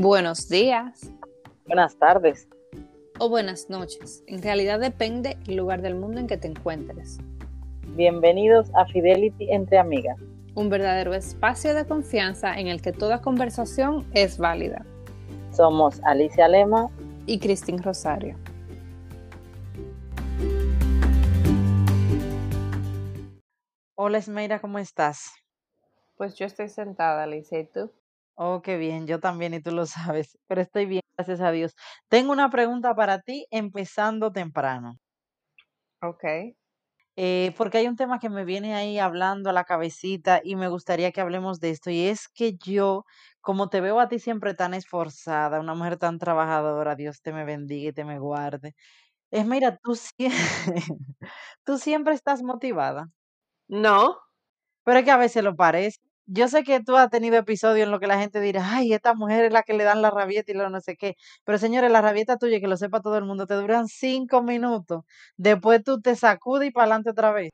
Buenos días. Buenas tardes. O buenas noches. En realidad depende el lugar del mundo en que te encuentres. Bienvenidos a Fidelity entre amigas. Un verdadero espacio de confianza en el que toda conversación es válida. Somos Alicia Lema y Cristín Rosario. Hola Esmeira, ¿cómo estás? Pues yo estoy sentada, Alicia, ¿y tú? Oh, qué bien, yo también y tú lo sabes, pero estoy bien, gracias a Dios. Tengo una pregunta para ti empezando temprano. Ok. Eh, porque hay un tema que me viene ahí hablando a la cabecita y me gustaría que hablemos de esto. Y es que yo, como te veo a ti siempre tan esforzada, una mujer tan trabajadora, Dios te me bendiga y te me guarde. Es, mira, tú, tú siempre estás motivada. No. Pero es que a veces lo parece. Yo sé que tú has tenido episodios en los que la gente dirá, ay, esta mujer es la que le dan la rabieta y lo no sé qué. Pero señores, la rabieta tuya, que lo sepa todo el mundo, te duran cinco minutos. Después tú te sacudes y para adelante otra vez.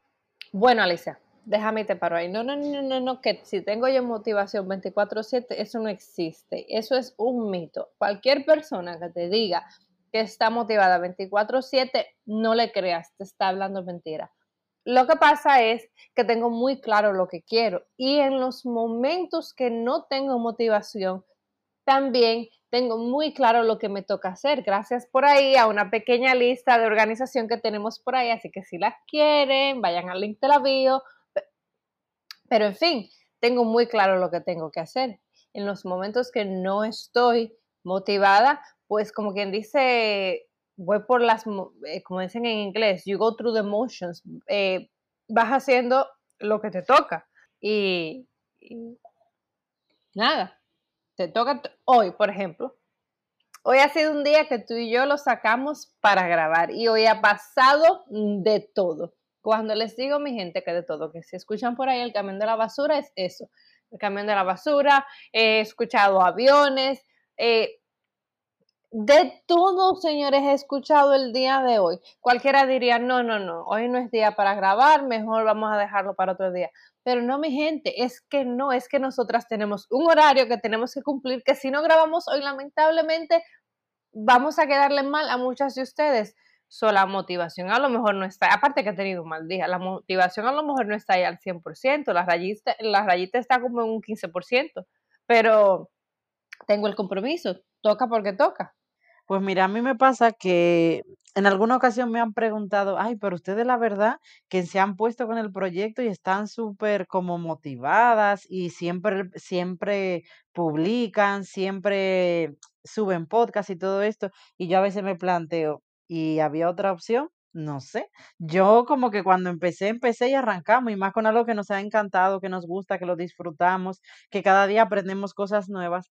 Bueno, Alicia, déjame te paro ahí. No, no, no, no, no, que si tengo yo motivación 24/7, eso no existe. Eso es un mito. Cualquier persona que te diga que está motivada 24/7, no le creas, te está hablando mentira. Lo que pasa es que tengo muy claro lo que quiero y en los momentos que no tengo motivación, también tengo muy claro lo que me toca hacer. Gracias por ahí a una pequeña lista de organización que tenemos por ahí, así que si las quieren, vayan al link de la bio. Pero en fin, tengo muy claro lo que tengo que hacer. En los momentos que no estoy motivada, pues como quien dice, voy por las, eh, como dicen en inglés, you go through the motions, eh, vas haciendo lo que te toca. Y, nada, te toca hoy, por ejemplo. Hoy ha sido un día que tú y yo lo sacamos para grabar y hoy ha pasado de todo. Cuando les digo, mi gente, que de todo, que si escuchan por ahí el camión de la basura, es eso. El camión de la basura, he escuchado aviones, eh, de todo, señores, he escuchado el día de hoy. Cualquiera diría, no, no, no, hoy no es día para grabar, mejor vamos a dejarlo para otro día. Pero no, mi gente, es que no, es que nosotras tenemos un horario que tenemos que cumplir, que si no grabamos hoy, lamentablemente, vamos a quedarle mal a muchas de ustedes. So, la motivación a lo mejor no está, aparte que he tenido un mal día, la motivación a lo mejor no está ahí al 100%, la rayita, la rayita está como en un 15%, pero tengo el compromiso, toca porque toca. Pues mira, a mí me pasa que en alguna ocasión me han preguntado, ay, pero ustedes la verdad que se han puesto con el proyecto y están súper como motivadas y siempre, siempre publican, siempre suben podcast y todo esto. Y yo a veces me planteo, ¿y había otra opción? No sé. Yo como que cuando empecé, empecé y arrancamos, y más con algo que nos ha encantado, que nos gusta, que lo disfrutamos, que cada día aprendemos cosas nuevas.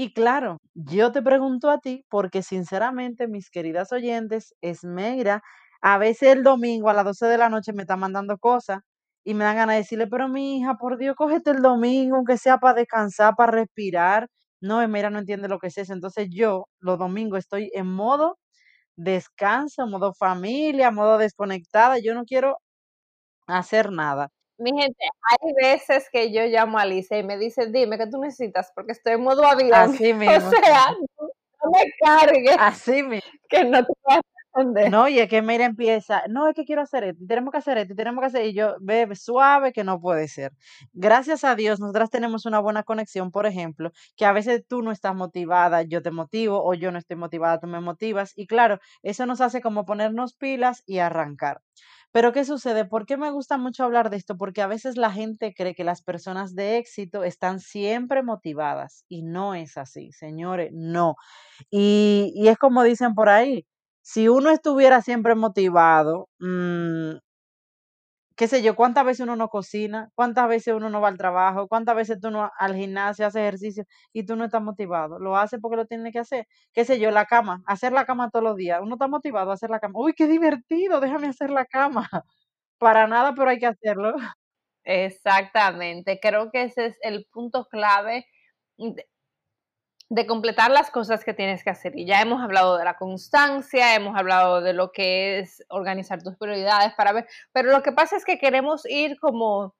Y claro, yo te pregunto a ti porque sinceramente, mis queridas oyentes, Esmeira, a veces el domingo a las 12 de la noche me está mandando cosas y me dan ganas de decirle, pero mi hija, por Dios, cógete el domingo, aunque sea para descansar, para respirar. No, Esmeira no entiende lo que es eso. Entonces yo los domingos estoy en modo descanso, modo familia, modo desconectada. Yo no quiero hacer nada. Mi gente, hay veces que yo llamo a Alicia y me dice, dime qué tú necesitas, porque estoy en modo avión. Así mismo. O sea, no, me cargues. Así mismo. Que no te voy a responder. No, y es que mira, empieza, no, es que quiero hacer esto, tenemos que hacer esto, tenemos que hacer, y yo, bebe, suave, que no puede ser. Gracias a Dios, nosotras tenemos una buena conexión, por ejemplo, que a veces tú no estás motivada, yo te motivo, o yo no estoy motivada, tú me motivas, y claro, eso nos hace como ponernos pilas y arrancar. Pero ¿qué sucede? ¿Por qué me gusta mucho hablar de esto? Porque a veces la gente cree que las personas de éxito están siempre motivadas y no es así, señores, no. Y, y es como dicen por ahí, si uno estuviera siempre motivado, mmm, qué sé yo, cuántas veces uno no cocina, cuántas veces uno no va al trabajo, cuántas veces tú no al gimnasio haces ejercicio y tú no estás motivado. Lo hace porque lo tiene que hacer. Qué sé yo, la cama, hacer la cama todos los días. Uno está motivado a hacer la cama. Uy, qué divertido, déjame hacer la cama. Para nada, pero hay que hacerlo. Exactamente, creo que ese es el punto clave de completar las cosas que tienes que hacer. Y ya hemos hablado de la constancia, hemos hablado de lo que es organizar tus prioridades para ver, pero lo que pasa es que queremos ir como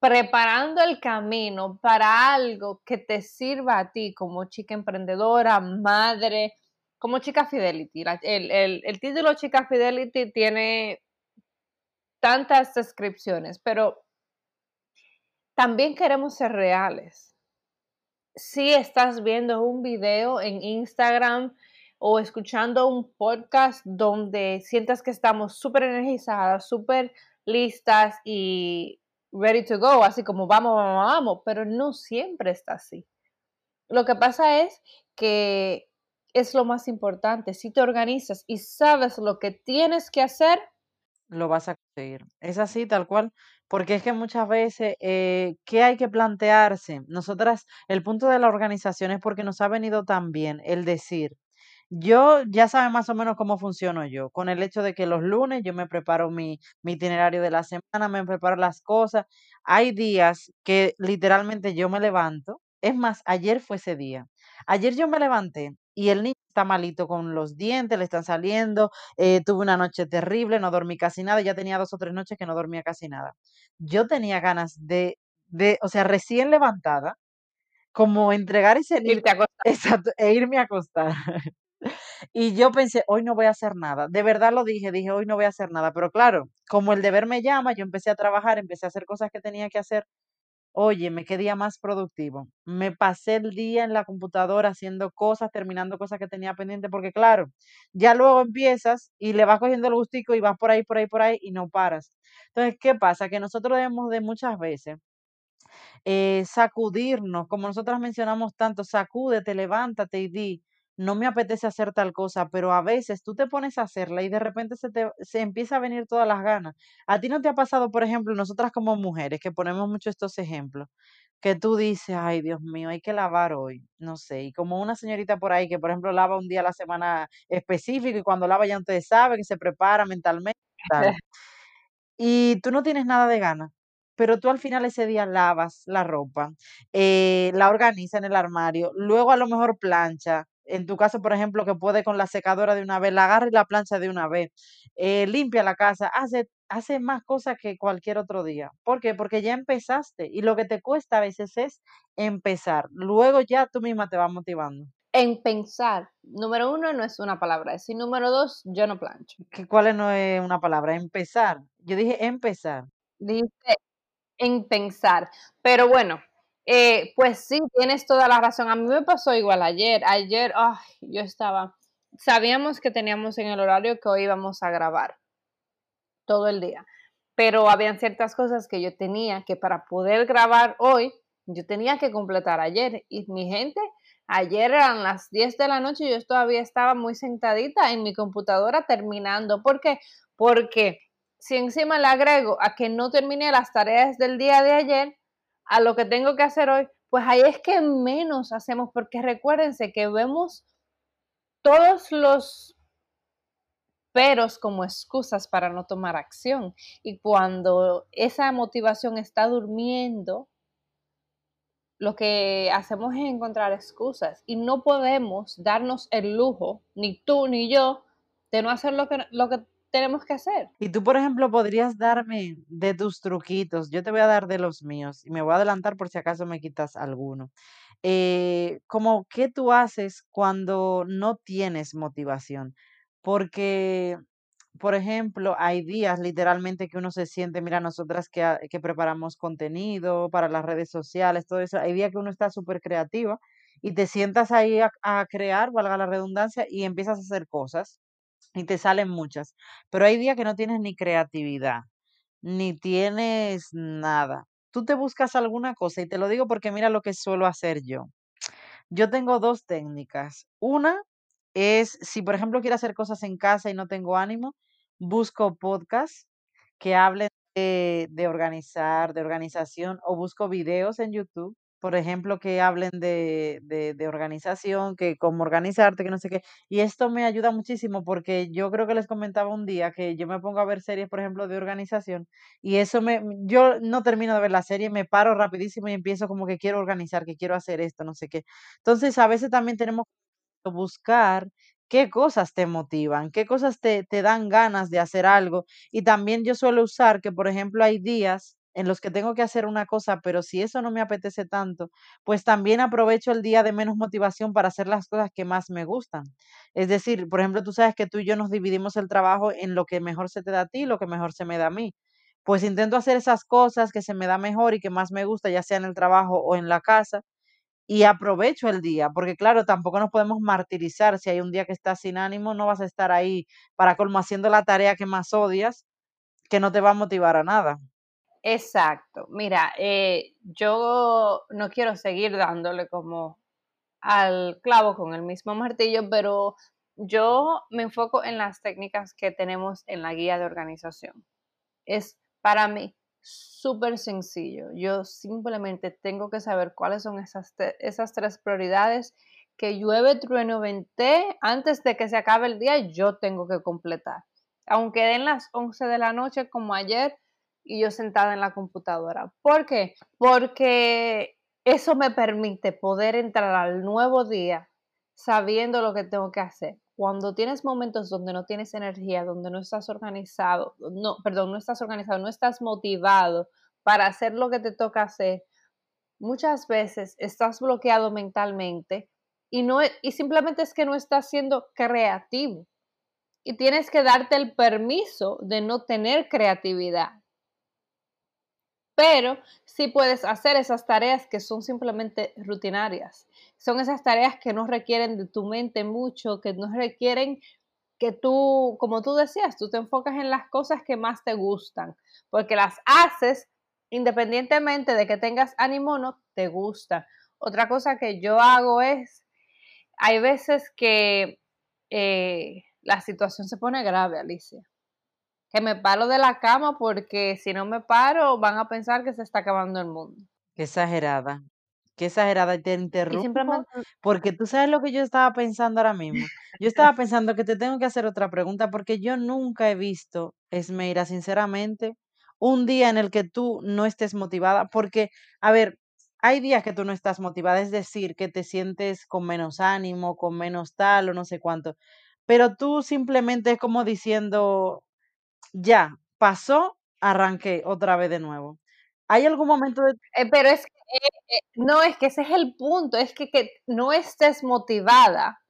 preparando el camino para algo que te sirva a ti como chica emprendedora, madre, como chica Fidelity. El, el título Chica Fidelity tiene tantas descripciones, pero también queremos ser reales. Si estás viendo un video en Instagram o escuchando un podcast donde sientas que estamos súper energizadas, súper listas y ready to go, así como vamos, vamos, vamos, pero no siempre está así. Lo que pasa es que es lo más importante. Si te organizas y sabes lo que tienes que hacer, lo vas a conseguir. Es así, tal cual, porque es que muchas veces, eh, ¿qué hay que plantearse? Nosotras, el punto de la organización es porque nos ha venido también el decir, yo ya sabe más o menos cómo funciono yo, con el hecho de que los lunes yo me preparo mi, mi itinerario de la semana, me preparo las cosas. Hay días que literalmente yo me levanto, es más, ayer fue ese día. Ayer yo me levanté y el niño está malito con los dientes, le están saliendo, eh, tuve una noche terrible, no dormí casi nada, ya tenía dos o tres noches que no dormía casi nada. Yo tenía ganas de, de o sea, recién levantada, como entregar ese niño, exacto, e irme a acostar. Y yo pensé, hoy no voy a hacer nada. De verdad lo dije, dije, hoy no voy a hacer nada. Pero claro, como el deber me llama, yo empecé a trabajar, empecé a hacer cosas que tenía que hacer. Oye, me quedé más productivo. Me pasé el día en la computadora haciendo cosas, terminando cosas que tenía pendiente, porque claro, ya luego empiezas y le vas cogiendo el gustico y vas por ahí, por ahí, por ahí y no paras. Entonces, ¿qué pasa? Que nosotros debemos de muchas veces eh, sacudirnos, como nosotros mencionamos tanto, sacúdete, levántate y di, no me apetece hacer tal cosa, pero a veces tú te pones a hacerla y de repente se te se empieza a venir todas las ganas. ¿A ti no te ha pasado, por ejemplo, nosotras como mujeres, que ponemos mucho estos ejemplos, que tú dices, ay, Dios mío, hay que lavar hoy, no sé, y como una señorita por ahí que, por ejemplo, lava un día a la semana específico y cuando lava ya ustedes saben que se prepara mentalmente, tal. y tú no tienes nada de ganas pero tú al final ese día lavas la ropa, eh, la organizas en el armario, luego a lo mejor plancha, en tu caso, por ejemplo, que puede con la secadora de una vez, la agarra y la plancha de una vez, eh, limpia la casa, hace, hace más cosas que cualquier otro día. ¿Por qué? Porque ya empezaste y lo que te cuesta a veces es empezar. Luego ya tú misma te vas motivando. En pensar, número uno no es una palabra, es número dos, yo no plancho. ¿Cuál no es una palabra? Empezar. Yo dije empezar. Dice en pensar. Pero bueno, eh, pues sí, tienes toda la razón. A mí me pasó igual ayer. Ayer, yo estaba, sabíamos que teníamos en el horario que hoy íbamos a grabar todo el día, pero habían ciertas cosas que yo tenía que para poder grabar hoy, yo tenía que completar ayer. Y mi gente, ayer eran las 10 de la noche y yo todavía estaba muy sentadita en mi computadora terminando. ¿Por qué? Porque si encima le agrego a que no terminé las tareas del día de ayer, a lo que tengo que hacer hoy, pues ahí es que menos hacemos, porque recuérdense que vemos todos los peros como excusas para no tomar acción. Y cuando esa motivación está durmiendo, lo que hacemos es encontrar excusas y no podemos darnos el lujo, ni tú ni yo, de no hacer lo que, lo que tenemos que hacer. Y tú, por ejemplo, podrías darme de tus truquitos. Yo te voy a dar de los míos y me voy a adelantar por si acaso me quitas alguno. Eh, como, ¿qué tú haces cuando no tienes motivación? Porque, por ejemplo, hay días literalmente que uno se siente, mira, nosotras que, que preparamos contenido para las redes sociales, todo eso, hay días que uno está súper creativa y te sientas ahí a crear, valga la redundancia, y empiezas a hacer cosas y te salen muchas. Pero hay días que no tienes ni creatividad, ni tienes nada. Tú te buscas alguna cosa y te lo digo porque mira lo que suelo hacer yo. Yo tengo dos técnicas. Una es, si por ejemplo quiero hacer cosas en casa y no tengo ánimo, busco podcasts que hablen de, de organizar, de organización, o busco videos en YouTube por ejemplo, que hablen de, de, de, organización, que cómo organizarte, que no sé qué. Y esto me ayuda muchísimo porque yo creo que les comentaba un día que yo me pongo a ver series, por ejemplo, de organización y eso me, yo no termino de ver la serie, me paro rapidísimo y empiezo como que quiero organizar, que quiero hacer esto, no sé qué. Entonces, a veces también tenemos que buscar qué cosas te motivan, qué cosas te, te dan ganas de hacer algo. Y también yo suelo usar que, por ejemplo, hay días en los que tengo que hacer una cosa, pero si eso no me apetece tanto, pues también aprovecho el día de menos motivación para hacer las cosas que más me gustan. Es decir, por ejemplo, tú sabes que tú y yo nos dividimos el trabajo en lo que mejor se te da a ti y lo que mejor se me da a mí. Pues intento hacer esas cosas que se me da mejor y que más me gusta, ya sea en el trabajo o en la casa, y aprovecho el día, porque claro, tampoco nos podemos martirizar. Si hay un día que estás sin ánimo, no vas a estar ahí para colmo haciendo la tarea que más odias, que no te va a motivar a nada. Exacto. Mira, eh, yo no quiero seguir dándole como al clavo con el mismo martillo, pero yo me enfoco en las técnicas que tenemos en la guía de organización. Es para mí súper sencillo. Yo simplemente tengo que saber cuáles son esas, esas tres prioridades que llueve, trueno, vente, antes de que se acabe el día, yo tengo que completar. Aunque den las 11 de la noche como ayer y yo sentada en la computadora. ¿Por qué? Porque eso me permite poder entrar al nuevo día sabiendo lo que tengo que hacer. Cuando tienes momentos donde no tienes energía, donde no estás organizado, no, perdón, no estás organizado, no estás motivado para hacer lo que te toca hacer, muchas veces estás bloqueado mentalmente y no y simplemente es que no estás siendo creativo. Y tienes que darte el permiso de no tener creatividad pero sí puedes hacer esas tareas que son simplemente rutinarias. Son esas tareas que no requieren de tu mente mucho, que no requieren que tú, como tú decías, tú te enfocas en las cosas que más te gustan, porque las haces independientemente de que tengas ánimo o no, te gusta. Otra cosa que yo hago es, hay veces que eh, la situación se pone grave, Alicia que me paro de la cama porque si no me paro van a pensar que se está acabando el mundo. Qué exagerada, qué exagerada y te interrumpo porque tú sabes lo que yo estaba pensando ahora mismo. Yo estaba pensando que te tengo que hacer otra pregunta porque yo nunca he visto, Esmeira, sinceramente, un día en el que tú no estés motivada porque, a ver, hay días que tú no estás motivada, es decir, que te sientes con menos ánimo, con menos tal o no sé cuánto, pero tú simplemente es como diciendo, ya, pasó, arranqué otra vez de nuevo. ¿Hay algún momento de... Eh, pero es que, eh, eh, no, es que ese es el punto, es que, que no estés motivada.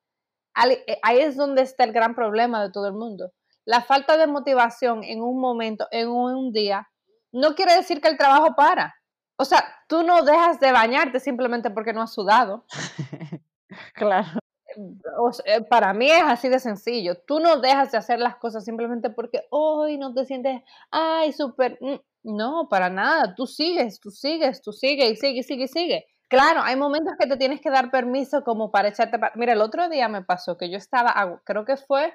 Ahí es donde está el gran problema de todo el mundo. La falta de motivación en un momento, en un día, no quiere decir que el trabajo para. O sea, tú no dejas de bañarte simplemente porque no has sudado. claro. Eh, para mí es así de sencillo. Tú no dejas de hacer las cosas simplemente porque hoy no te sientes, ay, súper. Mm, no, para nada. Tú sigues, tú sigues, tú sigues y sigue, sigue, sigue. Claro, hay momentos que te tienes que dar permiso como para echarte. Mira, el otro día me pasó que yo estaba, creo que fue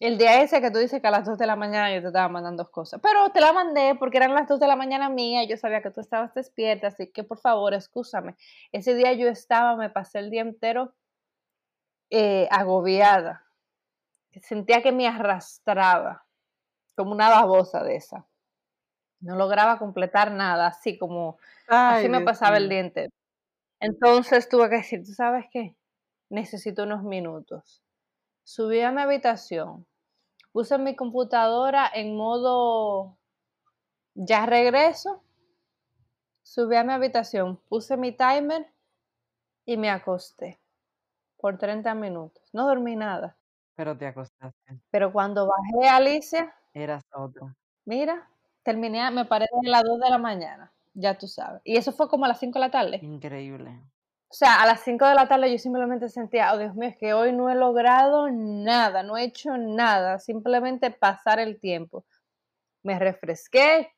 el día ese que tú dices que a las 2 de la mañana yo te estaba mandando cosas. Pero te la mandé porque eran las 2 de la mañana mía y yo sabía que tú estabas despierta, así que por favor, escúchame. Ese día yo estaba, me pasé el día entero eh, agobiada. Sentía que me arrastraba, como una babosa de esa. No lograba completar nada, así como, así me pasaba el día entero. Entonces tuve que decir, ¿tú sabes qué? Necesito unos minutos. Subí a mi habitación, puse mi computadora en modo ya regreso, subí a mi habitación, puse mi timer y me acosté por 30 minutos. No dormí nada. Pero te acostaste. Pero cuando bajé, Alicia. Eras otro. Mira, terminé, me paré a las 2 de la mañana, ya tú sabes. Y eso fue como a las 5 de la tarde. Increíble. O sea, a las 5 de la tarde yo simplemente sentía, oh Dios mío, es que hoy no he logrado nada, no he hecho nada, simplemente pasar el tiempo. Me refresqué.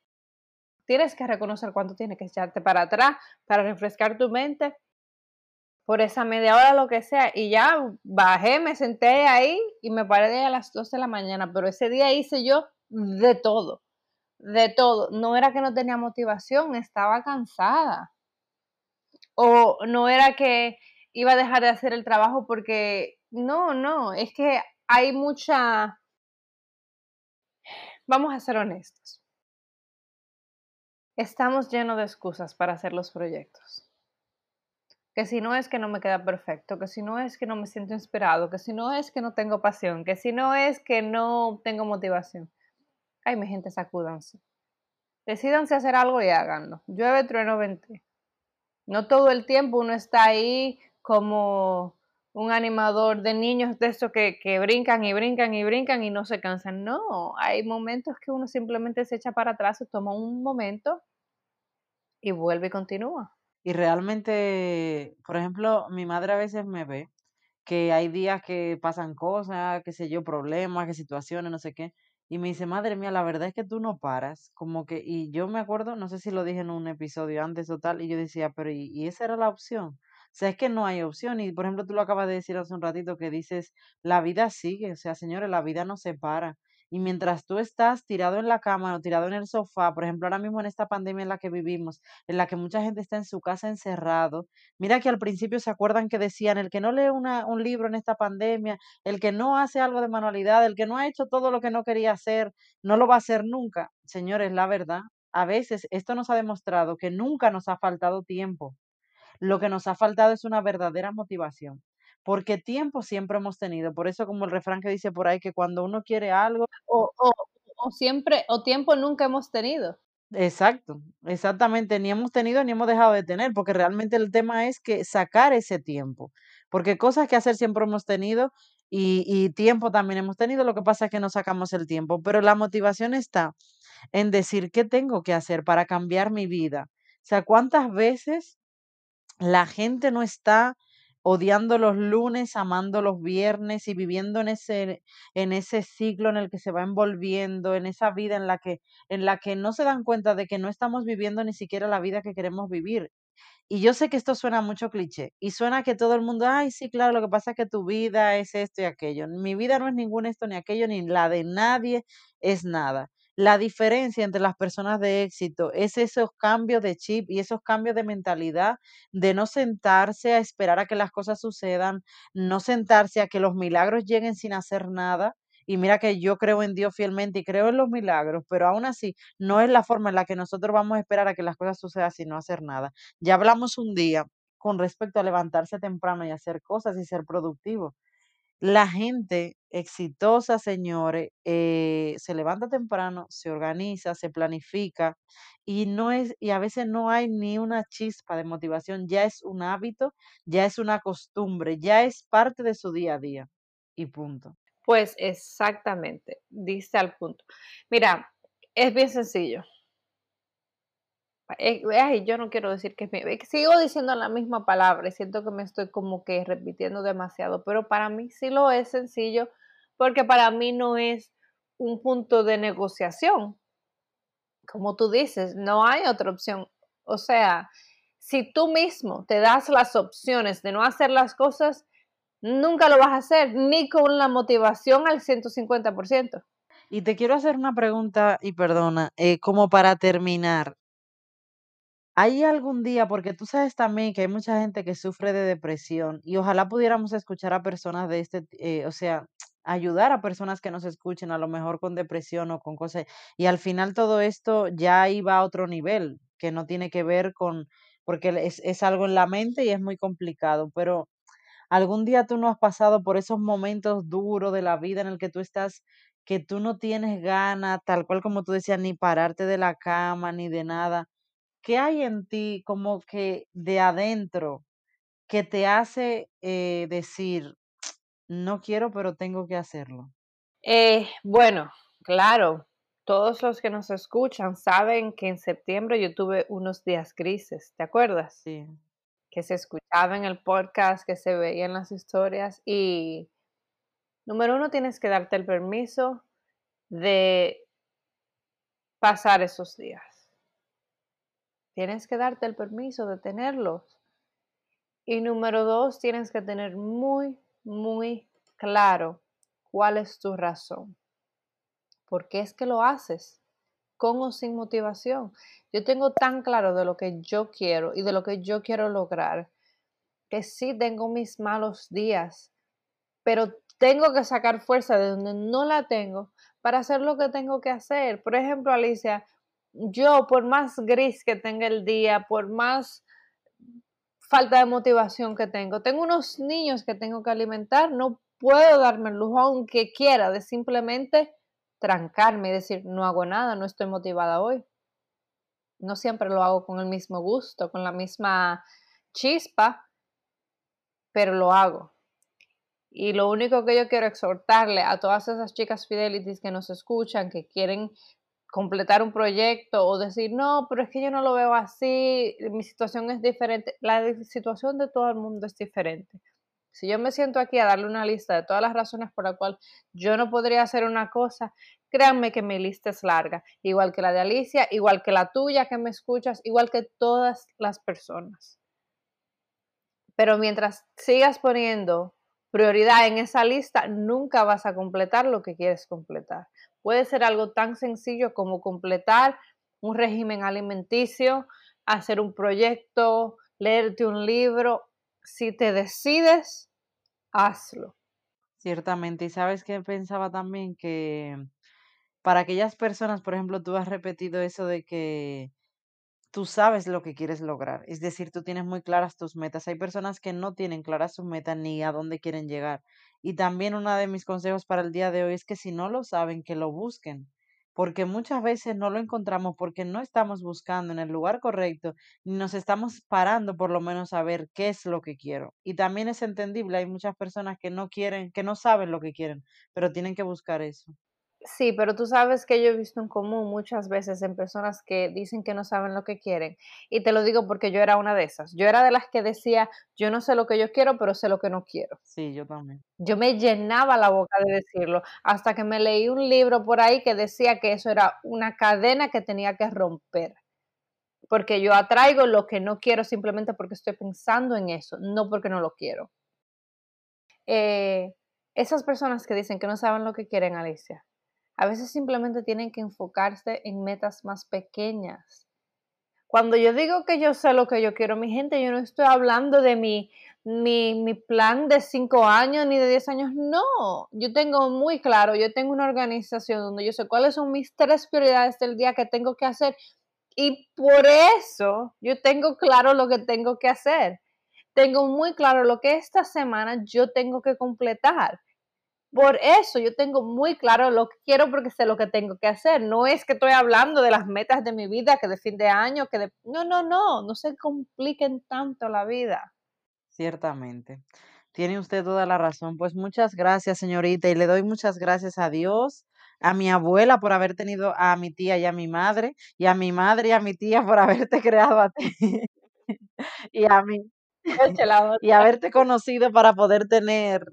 Tienes que reconocer cuánto tienes que echarte para atrás para refrescar tu mente por esa media hora, lo que sea. Y ya bajé, me senté ahí y me paré a las 12 de la mañana. Pero ese día hice yo de todo, de todo. No era que no tenía motivación, estaba cansada o no era que iba a dejar de hacer el trabajo porque no, no, es que hay mucha... Vamos a ser honestos. Estamos llenos de excusas para hacer los proyectos. Que si no es que no me queda perfecto, que si no es que no me siento inspirado, que si no es que no tengo pasión, que si no es que no tengo motivación. Ay, mi gente, sacúdanse. Decídanse hacer algo y háganlo. Llueve, trueno, vente. No todo el tiempo uno está ahí como un animador de niños de esos que, que, brincan y brincan y brincan y no se cansan. No, hay momentos que uno simplemente se echa para atrás, se toma un momento y vuelve y continúa. Y realmente, por ejemplo, mi madre a veces me ve que hay días que pasan cosas, qué sé yo, problemas, qué situaciones, no sé qué. Y me dice, madre mía, la verdad es que tú no paras. Como que, y yo me acuerdo, no sé si lo dije en un episodio antes o tal, y yo decía, pero ¿y, y esa era la opción? O sea, es que no hay opción. Y por ejemplo, tú lo acabas de decir hace un ratito que dices, la vida sigue. O sea, señores, la vida no se para. Y mientras tú estás tirado en la cama o tirado en el sofá, por ejemplo, ahora mismo en esta pandemia en la que vivimos, en la que mucha gente está en su casa encerrado, mira que al principio se acuerdan que decían, el que no lee una, un libro en esta pandemia, el que no hace algo de manualidad, el que no ha hecho todo lo que no quería hacer, no lo va a hacer nunca. Señores, la verdad, a veces esto nos ha demostrado que nunca nos ha faltado tiempo. Lo que nos ha faltado es una verdadera motivación porque tiempo siempre hemos tenido. Por eso como el refrán que dice por ahí que cuando uno quiere algo... O, o, o siempre, o tiempo nunca hemos tenido. Exacto, exactamente, ni hemos tenido ni hemos dejado de tener, porque realmente el tema es que sacar ese tiempo, porque cosas que hacer siempre hemos tenido y, y tiempo también hemos tenido, lo que pasa es que no sacamos el tiempo, pero la motivación está en decir qué tengo que hacer para cambiar mi vida. O sea, ¿cuántas veces la gente no está odiando los lunes, amando los viernes y viviendo en ese, en ese ciclo en el que se va envolviendo, en esa vida en la que, en la que no se dan cuenta de que no estamos viviendo ni siquiera la vida que queremos vivir. Y yo sé que esto suena mucho cliché y suena que todo el mundo, ay, sí, claro, lo que pasa es que tu vida es esto y aquello. Mi vida no es ningún esto ni aquello, ni la de nadie es nada. La diferencia entre las personas de éxito es esos cambios de chip y esos cambios de mentalidad de no sentarse a esperar a que las cosas sucedan, no sentarse a que los milagros lleguen sin hacer nada. Y mira que yo creo en Dios fielmente y creo en los milagros, pero aún así no es la forma en la que nosotros vamos a esperar a que las cosas sucedan sin no hacer nada. Ya hablamos un día con respecto a levantarse temprano y hacer cosas y ser productivo. La gente exitosa, señores, eh, se levanta temprano, se organiza, se planifica y no es, y a veces no hay ni una chispa de motivación, ya es un hábito, ya es una costumbre, ya es parte de su día a día. Y punto. Pues exactamente, dice al punto. Mira, es bien sencillo. Eh, ay, yo no quiero decir que me, sigo diciendo la misma palabra y siento que me estoy como que repitiendo demasiado, pero para mí sí lo es sencillo porque para mí no es un punto de negociación. Como tú dices, no hay otra opción. O sea, si tú mismo te das las opciones de no hacer las cosas, nunca lo vas a hacer, ni con la motivación al 150%. Y te quiero hacer una pregunta, y perdona, eh, como para terminar. ¿Hay algún día, porque tú sabes también que hay mucha gente que sufre de depresión y ojalá pudiéramos escuchar a personas de este, eh, o sea, ayudar a personas que nos escuchen a lo mejor con depresión o con cosas, y al final todo esto ya iba a otro nivel, que no tiene que ver con, porque es, es algo en la mente y es muy complicado, pero algún día tú no has pasado por esos momentos duros de la vida en el que tú estás, que tú no tienes ganas, tal cual como tú decías, ni pararte de la cama, ni de nada ¿qué hay en ti como que de adentro que te hace eh, decir, no quiero, pero tengo que hacerlo? Eh, bueno, claro, todos los que nos escuchan saben que en septiembre yo tuve unos días grises, ¿te acuerdas? Sí. Que se escuchaba en el podcast, que se veía en las historias y número uno tienes que darte el permiso de pasar esos días. Tienes que darte el permiso de tenerlos. Y número dos, tienes que tener muy, muy claro cuál es tu razón. ¿Por qué es que lo haces? Con o sin motivación. Yo tengo tan claro de lo que yo quiero y de lo que yo quiero lograr que sí tengo mis malos días, pero tengo que sacar fuerza de donde no la tengo para hacer lo que tengo que hacer. Por ejemplo, Alicia, yo, por más gris que tenga el día, por más falta de motivación que tengo, tengo unos niños que tengo que alimentar, no puedo darme el lujo, aunque quiera, de simplemente trancarme y decir, no hago nada, no estoy motivada hoy. No siempre lo hago con el mismo gusto, con la misma chispa, pero lo hago. Y lo único que yo quiero exhortarle a todas esas chicas fidelities que nos escuchan, que quieren completar un proyecto o decir, no, pero es que yo no lo veo así, mi situación es diferente. La situación de todo el mundo es diferente. Si yo me siento aquí a darle una lista de todas las razones por las cuales yo no podría hacer una cosa, créanme que mi lista es larga, igual que la de Alicia, igual que la tuya que me escuchas, igual que todas las personas. Pero mientras sigas poniendo prioridad en esa lista, nunca vas a completar lo que quieres completar. Puede ser algo tan sencillo como completar un régimen alimenticio, hacer un proyecto, leerte un libro. Si te decides, hazlo. Ciertamente. Y sabes que pensaba también que para aquellas personas, por ejemplo, tú has repetido eso de que tú sabes lo que quieres lograr. Es decir, tú tienes muy claras tus metas. Hay personas que no tienen claras sus metas ni a dónde quieren llegar. Y también uno de mis consejos para el día de hoy es que si no lo saben, que lo busquen. Porque muchas veces no lo encontramos porque no estamos buscando en el lugar correcto, ni nos estamos parando por lo menos a ver qué es lo que quiero. Y también es entendible, hay muchas personas que no quieren, que no saben lo que quieren, pero tienen que buscar eso. Sí, pero tú sabes que yo he visto en común muchas veces en personas que dicen que no saben lo que quieren. Y te lo digo porque yo era una de esas. Yo era de las que decía, yo no sé lo que yo quiero, pero sé lo que no quiero. Sí, yo también. Yo me llenaba la boca de decirlo, hasta que me leí un libro por ahí que decía que eso era una cadena que tenía que romper. Porque yo atraigo lo que no quiero simplemente porque estoy pensando en eso, no porque no lo quiero. Eh, esas personas que dicen que no saben lo que quieren, Alicia, a veces simplemente tienen que enfocarse en metas más pequeñas. Cuando yo digo que yo sé lo que yo quiero, mi gente, yo no estoy hablando de mi, mi, mi plan de cinco años ni de diez años. No, yo tengo muy claro, yo tengo una organización donde yo sé cuáles son mis tres prioridades del día que tengo que hacer. Y por eso yo tengo claro lo que tengo que hacer. Tengo muy claro lo que esta semana yo tengo que completar. Por eso yo tengo muy claro lo que quiero porque sé lo que tengo que hacer. No es que estoy hablando de las metas de mi vida, que de fin de año, que de... No, no, no, no se compliquen tanto la vida. Ciertamente. Tiene usted toda la razón. Pues muchas gracias, señorita, y le doy muchas gracias a Dios, a mi abuela por haber tenido a mi tía y a mi madre, y a mi madre y a mi tía por haberte creado a ti. y a mí. y haberte conocido para poder tener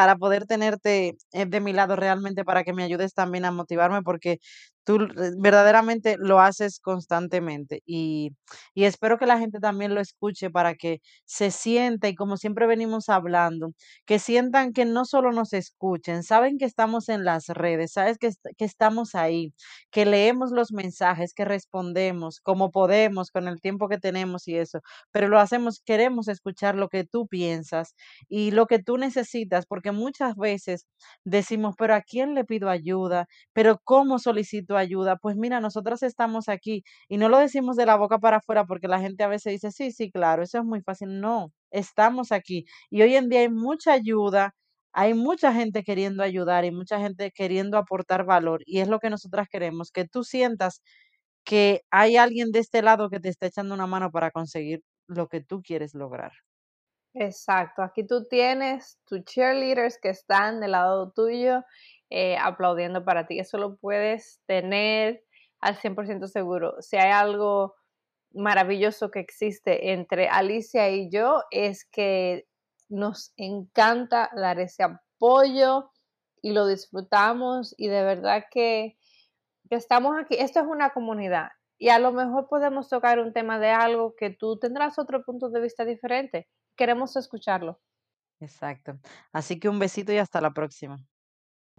para poder tenerte eh, de mi lado realmente, para que me ayudes también a motivarme, porque tú verdaderamente lo haces constantemente y, y, espero que la gente también lo escuche para que se sienta y como siempre venimos hablando, que sientan que no solo nos escuchen, saben que estamos en las redes, sabes que, que estamos ahí, que leemos los mensajes, que respondemos como podemos con el tiempo que tenemos y eso, pero lo hacemos, queremos escuchar lo que tú piensas y lo que tú necesitas, porque muchas veces decimos, pero ¿a quién le pido ayuda? ¿Pero cómo solicito ayuda, pues mira, nosotros estamos aquí y no lo decimos de la boca para afuera porque la gente a veces dice, sí, sí, claro, eso es muy fácil. No, estamos aquí y hoy en día hay mucha ayuda, hay mucha gente queriendo ayudar y mucha gente queriendo aportar valor y es lo que nosotras queremos, que tú sientas que hay alguien de este lado que te está echando una mano para conseguir lo que tú quieres lograr. Exacto, aquí tú tienes tus cheerleaders que están del lado tuyo eh, aplaudiendo para ti. Eso lo puedes tener al 100% seguro. Si hay algo maravilloso que existe entre Alicia y yo es que nos encanta dar ese apoyo y lo disfrutamos y de verdad que, que estamos aquí. Esto es una comunidad y a lo mejor podemos tocar un tema de algo que tú tendrás otro punto de vista diferente. Queremos escucharlo. Exacto. Así que un besito y hasta la próxima.